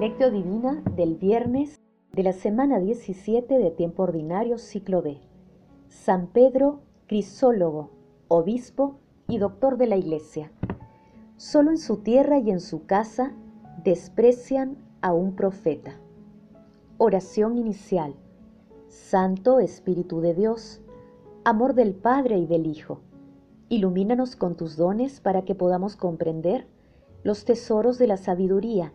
Lectio Divina del viernes de la semana 17 de tiempo ordinario, ciclo B. San Pedro, Crisólogo, obispo y doctor de la Iglesia. Solo en su tierra y en su casa desprecian a un profeta. Oración inicial. Santo Espíritu de Dios, amor del Padre y del Hijo, ilumínanos con tus dones para que podamos comprender los tesoros de la sabiduría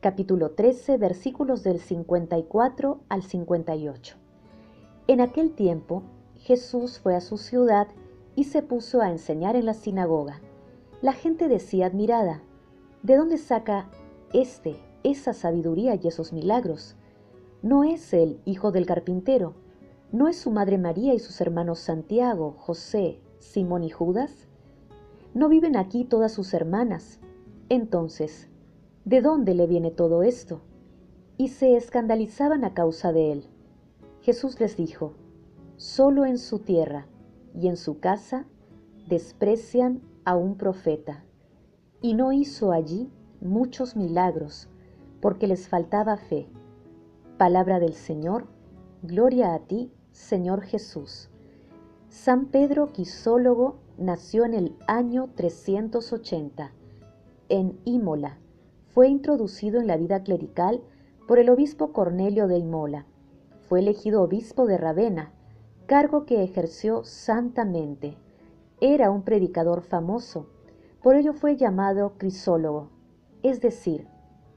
capítulo 13, versículos del 54 al 58. En aquel tiempo, Jesús fue a su ciudad y se puso a enseñar en la sinagoga. La gente decía admirada, ¿de dónde saca este esa sabiduría y esos milagros? ¿No es el hijo del carpintero? ¿No es su madre María y sus hermanos Santiago, José, Simón y Judas? ¿No viven aquí todas sus hermanas? Entonces, ¿de dónde le viene todo esto? Y se escandalizaban a causa de él. Jesús les dijo, solo en su tierra y en su casa desprecian a un profeta. Y no hizo allí muchos milagros, porque les faltaba fe. Palabra del Señor, gloria a ti, Señor Jesús. San Pedro Quisólogo nació en el año 380, en Imola, fue introducido en la vida clerical por el obispo Cornelio de Imola. Fue elegido obispo de Ravenna, cargo que ejerció santamente. Era un predicador famoso, por ello fue llamado crisólogo, es decir,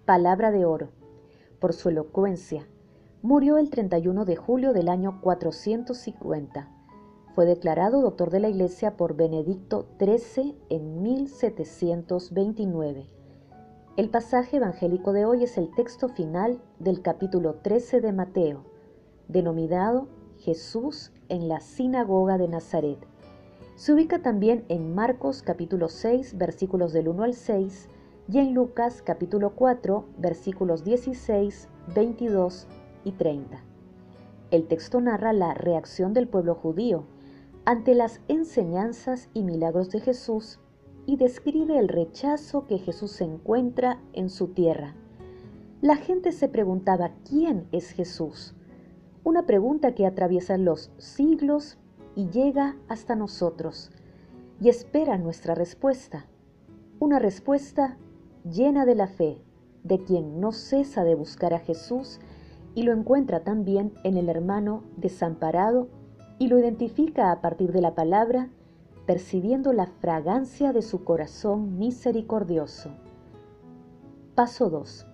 palabra de oro, por su elocuencia. Murió el 31 de julio del año 450. Fue declarado doctor de la Iglesia por Benedicto XIII en 1729 el pasaje evangélico de hoy es el texto final del capítulo 13 de Mateo, denominado Jesús en la sinagoga de Nazaret. Se ubica también en Marcos capítulo 6 versículos del 1 al 6 y en Lucas capítulo 4 versículos 16, 22 y 30. El texto narra la reacción del pueblo judío ante las enseñanzas y milagros de Jesús y describe el rechazo que Jesús encuentra en su tierra. La gente se preguntaba, ¿quién es Jesús? Una pregunta que atraviesa los siglos y llega hasta nosotros y espera nuestra respuesta. Una respuesta llena de la fe de quien no cesa de buscar a Jesús y lo encuentra también en el hermano desamparado y lo identifica a partir de la palabra percibiendo la fragancia de su corazón misericordioso. Paso 2.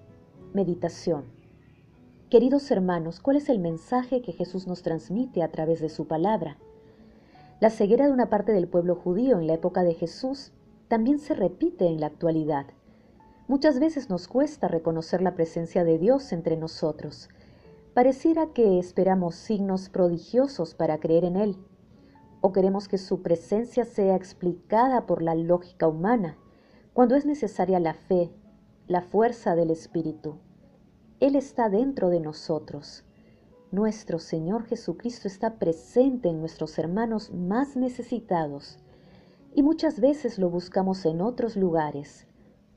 Meditación. Queridos hermanos, ¿cuál es el mensaje que Jesús nos transmite a través de su palabra? La ceguera de una parte del pueblo judío en la época de Jesús también se repite en la actualidad. Muchas veces nos cuesta reconocer la presencia de Dios entre nosotros. Pareciera que esperamos signos prodigiosos para creer en Él o queremos que su presencia sea explicada por la lógica humana, cuando es necesaria la fe, la fuerza del Espíritu. Él está dentro de nosotros. Nuestro Señor Jesucristo está presente en nuestros hermanos más necesitados y muchas veces lo buscamos en otros lugares.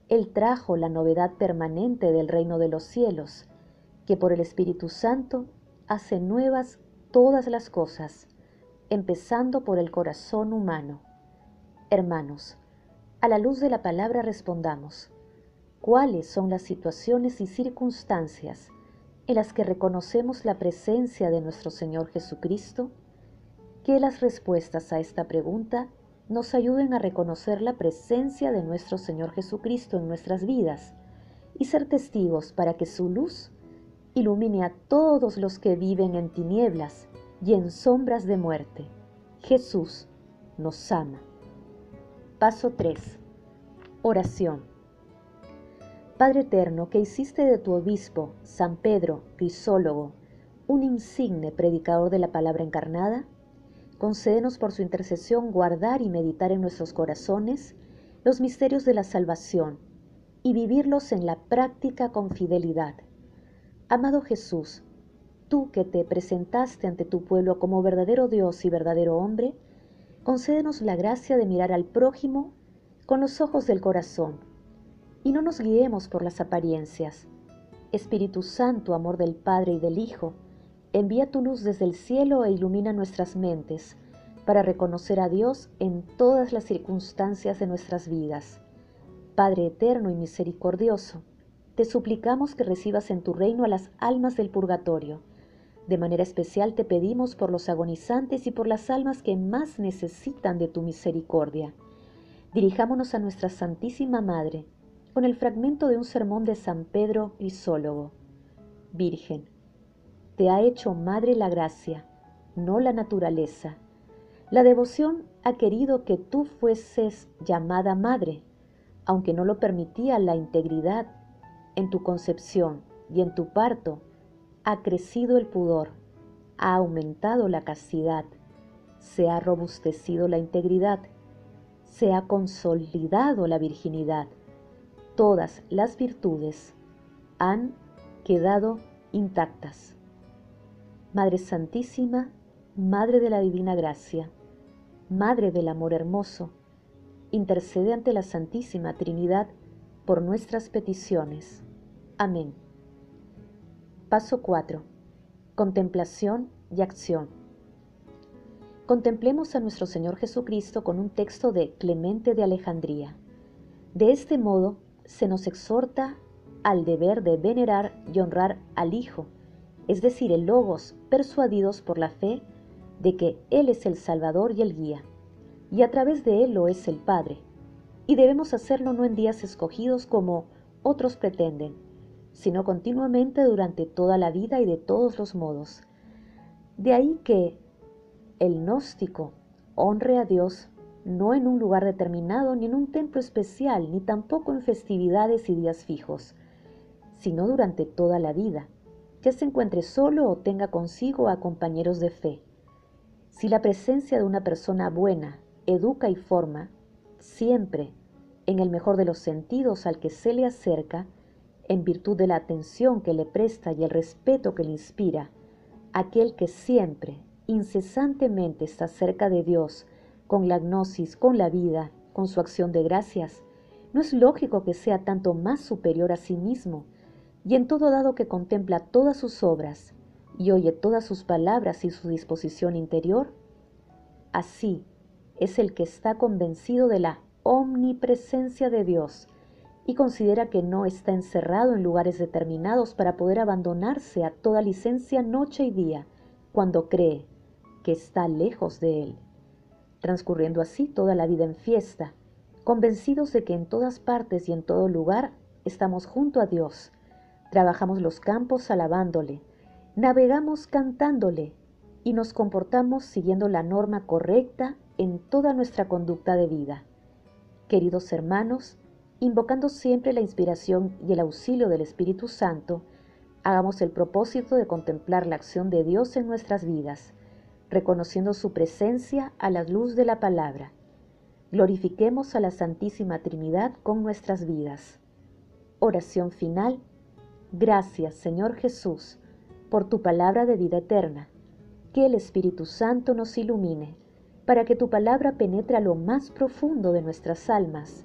Él trajo la novedad permanente del reino de los cielos, que por el Espíritu Santo hace nuevas todas las cosas empezando por el corazón humano. Hermanos, a la luz de la palabra respondamos, ¿cuáles son las situaciones y circunstancias en las que reconocemos la presencia de nuestro Señor Jesucristo? Que las respuestas a esta pregunta nos ayuden a reconocer la presencia de nuestro Señor Jesucristo en nuestras vidas y ser testigos para que su luz ilumine a todos los que viven en tinieblas y en sombras de muerte. Jesús nos ama. Paso 3. Oración. Padre eterno, que hiciste de tu obispo, San Pedro, Crisólogo, un insigne predicador de la palabra encarnada, concédenos por su intercesión guardar y meditar en nuestros corazones los misterios de la salvación y vivirlos en la práctica con fidelidad. Amado Jesús, tú que te presentaste ante tu pueblo como verdadero Dios y verdadero hombre, concédenos la gracia de mirar al prójimo con los ojos del corazón y no nos guiemos por las apariencias. Espíritu Santo, amor del Padre y del Hijo, envía tu luz desde el cielo e ilumina nuestras mentes para reconocer a Dios en todas las circunstancias de nuestras vidas. Padre eterno y misericordioso, te suplicamos que recibas en tu reino a las almas del purgatorio. De manera especial te pedimos por los agonizantes y por las almas que más necesitan de tu misericordia. Dirijámonos a nuestra Santísima Madre con el fragmento de un sermón de San Pedro Crisólogo. Virgen, te ha hecho Madre la gracia, no la naturaleza. La devoción ha querido que tú fueses llamada Madre, aunque no lo permitía la integridad. En tu concepción y en tu parto ha crecido el pudor, ha aumentado la castidad, se ha robustecido la integridad se ha consolidado la virginidad. Todas las virtudes han quedado intactas. Madre Santísima, Madre de la Divina Gracia, Madre del Amor Hermoso, intercede ante la Santísima Trinidad por nuestras peticiones. Amén. Paso 4. Contemplación y acción. Contemplemos a nuestro Señor Jesucristo con un texto de Clemente de Alejandría. De este modo se nos exhorta al deber de venerar y honrar al Hijo, es decir, el Logos, persuadidos por la fe de que Él es el Salvador y el Guía, y a través de Él lo es el Padre. Y debemos hacerlo no en días escogidos como otros pretenden, sino continuamente durante toda la vida y de todos los modos. De ahí que el gnóstico honre a Dios no en un lugar determinado, ni en un templo especial, ni tampoco en festividades y días fijos, sino durante toda la vida, ya se encuentre solo o tenga consigo a compañeros de fe. Si la presencia de una persona buena educa y forma, siempre, en el mejor de los sentidos al que se le acerca, en virtud de la atención que le presta y el respeto que le inspira, aquel que siempre, incesantemente está cerca de Dios, con la gnosis, con la vida, con su acción de gracias, no es lógico que sea tanto más superior a sí mismo, y en todo dado que contempla todas sus obras y oye todas sus palabras y su disposición interior, así es el que está convencido de la omnipresencia de Dios y considera que no está encerrado en lugares determinados para poder abandonarse a toda licencia noche y día, cuando cree que está lejos de Él, transcurriendo así toda la vida en fiesta, convencidos de que en todas partes y en todo lugar estamos junto a Dios, trabajamos los campos alabándole, navegamos cantándole y nos comportamos siguiendo la norma correcta en toda nuestra conducta de vida. Queridos hermanos, invocando siempre la inspiración y el auxilio del Espíritu Santo, hagamos el propósito de contemplar la acción de Dios en nuestras vidas, reconociendo su presencia a la luz de la palabra. Glorifiquemos a la Santísima Trinidad con nuestras vidas. Oración final. Gracias, Señor Jesús, por tu palabra de vida eterna. Que el Espíritu Santo nos ilumine, para que tu palabra penetre a lo más profundo de nuestras almas